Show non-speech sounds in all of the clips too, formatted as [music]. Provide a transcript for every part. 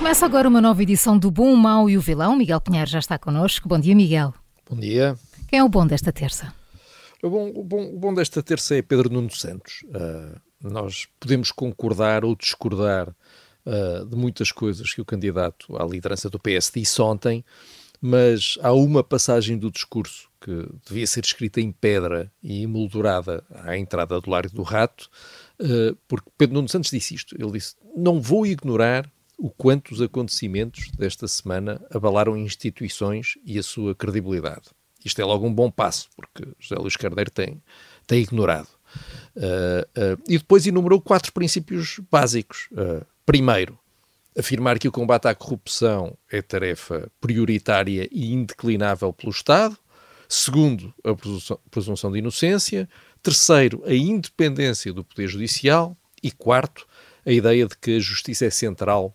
Começa agora uma nova edição do Bom, o Mau e o Vilão. Miguel Pinheiro já está connosco. Bom dia, Miguel. Bom dia. Quem é o bom desta terça? O bom, o bom, o bom desta terça é Pedro Nuno Santos. Uh, nós podemos concordar ou discordar uh, de muitas coisas que o candidato à liderança do PS disse ontem, mas há uma passagem do discurso que devia ser escrita em pedra e emoldurada à entrada do Lário do Rato, uh, porque Pedro Nuno Santos disse isto. Ele disse: Não vou ignorar o quanto os acontecimentos desta semana abalaram instituições e a sua credibilidade. Isto é logo um bom passo, porque José Luís Carneiro tem, tem ignorado. Uh, uh, e depois enumerou quatro princípios básicos. Uh, primeiro, afirmar que o combate à corrupção é tarefa prioritária e indeclinável pelo Estado. Segundo, a presunção de inocência. Terceiro, a independência do Poder Judicial. E quarto, a ideia de que a justiça é central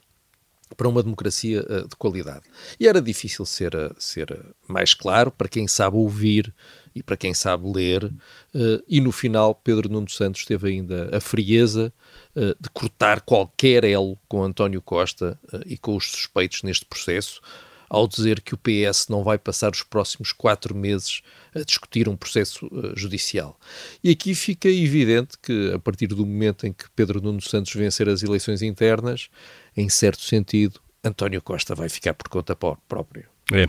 para uma democracia uh, de qualidade. E era difícil ser, uh, ser uh, mais claro para quem sabe ouvir e para quem sabe ler. e no final, Pedro Nuno Santos teve ainda a frieza de cortar qualquer elo com António Costa e com os suspeitos neste processo, ao dizer que o PS não vai passar os próximos quatro meses a discutir um processo uh, judicial. E aqui fica evidente que, a partir do momento em que Pedro Nuno Santos vencer as eleições internas, em certo sentido, António Costa vai ficar por conta própria. É,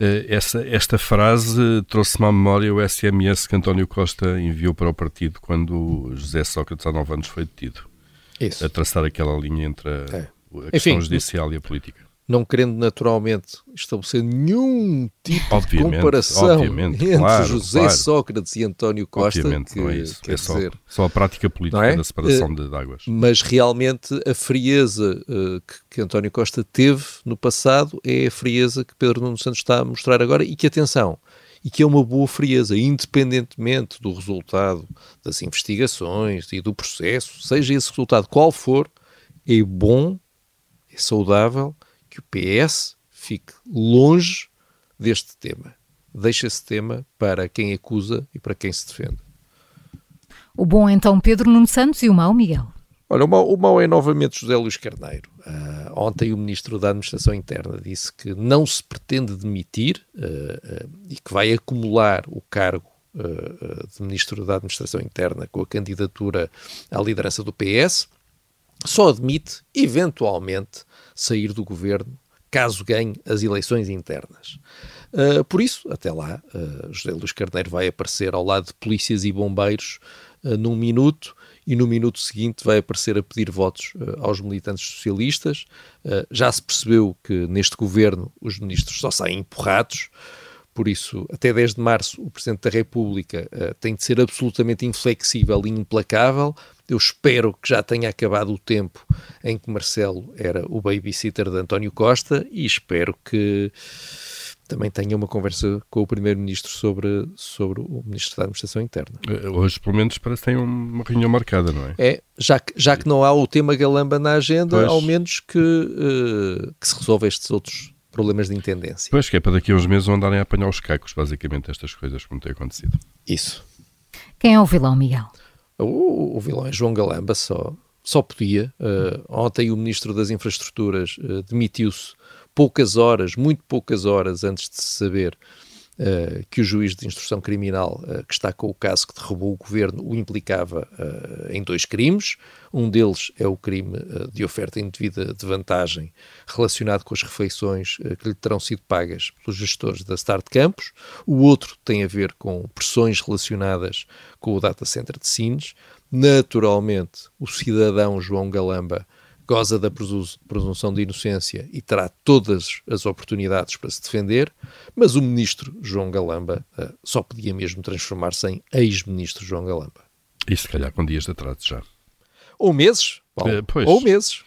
eh, essa, esta frase trouxe-me à memória o SMS que António Costa enviou para o partido quando José Sócrates, há nove anos, foi detido. Isso. A traçar aquela linha entre a, é. a questão Enfim, judicial e a política não querendo naturalmente estabelecer nenhum tipo obviamente, de comparação entre claro, José claro. Sócrates e António Costa. Obviamente, que, não é isso. É só, dizer, só, a prática política é? da separação uh, de águas. Mas realmente a frieza uh, que, que, António Costa teve no passado é a frieza que Pedro Nuno Santos está a mostrar agora e que, atenção, e que é uma boa frieza, independentemente do resultado das investigações e do processo, seja esse resultado qual for, é bom, é saudável que o PS fique longe deste tema. Deixa esse tema para quem acusa e para quem se defende. O bom é então Pedro Nuno Santos e o mau Miguel. Olha, o mau, o mau é novamente José Luís Carneiro. Uh, ontem o Ministro da Administração Interna disse que não se pretende demitir uh, uh, e que vai acumular o cargo de Ministro da Administração Interna com a candidatura à liderança do PS. Só admite, eventualmente, sair do governo caso ganhe as eleições internas. Uh, por isso, até lá, uh, José Luís Carneiro vai aparecer ao lado de polícias e bombeiros uh, num minuto e no minuto seguinte vai aparecer a pedir votos aos militantes socialistas. já se percebeu que neste governo os ministros só saem empurrados. Por isso, até 10 de março, o Presidente da República tem de ser absolutamente inflexível e implacável eu espero que já tenha acabado o tempo em que Marcelo era o babysitter de António Costa e espero que também tenha uma conversa com o Primeiro-Ministro sobre, sobre o Ministro da Administração Interna. Eh, hoje, pelo menos, parece que tem uma reunião marcada, não é? É, já que, já que não há o tema galamba na agenda, pois. ao menos que, uh, que se resolva estes outros problemas de intendência. Pois, que é para daqui a uns meses andarem a apanhar os cacos, basicamente, estas coisas, como tem acontecido. Isso. Quem é o vilão, Miguel? O, o vilão é João Galamba, só, só podia. Uh, ontem o Ministro das Infraestruturas uh, demitiu-se poucas horas, muito poucas horas antes de se saber uh, que o juiz de instrução criminal que está com o caso que derrubou o governo o implicava em dois crimes. Um deles é o crime de oferta indevida de vantagem relacionado com as refeições que lhe terão sido pagas pelos gestores da Start Campus. O outro tem a ver com pressões relacionadas com o data center de Sines. Naturalmente, o cidadão João Galamba goza da presunção de inocência e terá todas as oportunidades para se defender, mas o ministro João Galamba uh, só podia mesmo transformar-se em ex-ministro João Galamba. E se calhar com dias de atraso já. Ou meses, Paulo, uh, ou meses.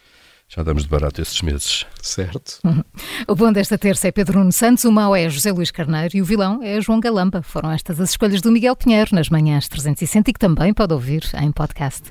Já damos de barato esses meses. Certo. [laughs] O bom desta terça é Pedro Nuno Santos, o mau é José Luís Carneiro e o vilão é João Galamba. Foram estas as escolhas do Miguel Pinheiro nas manhãs 360 e que também pode ouvir em podcast.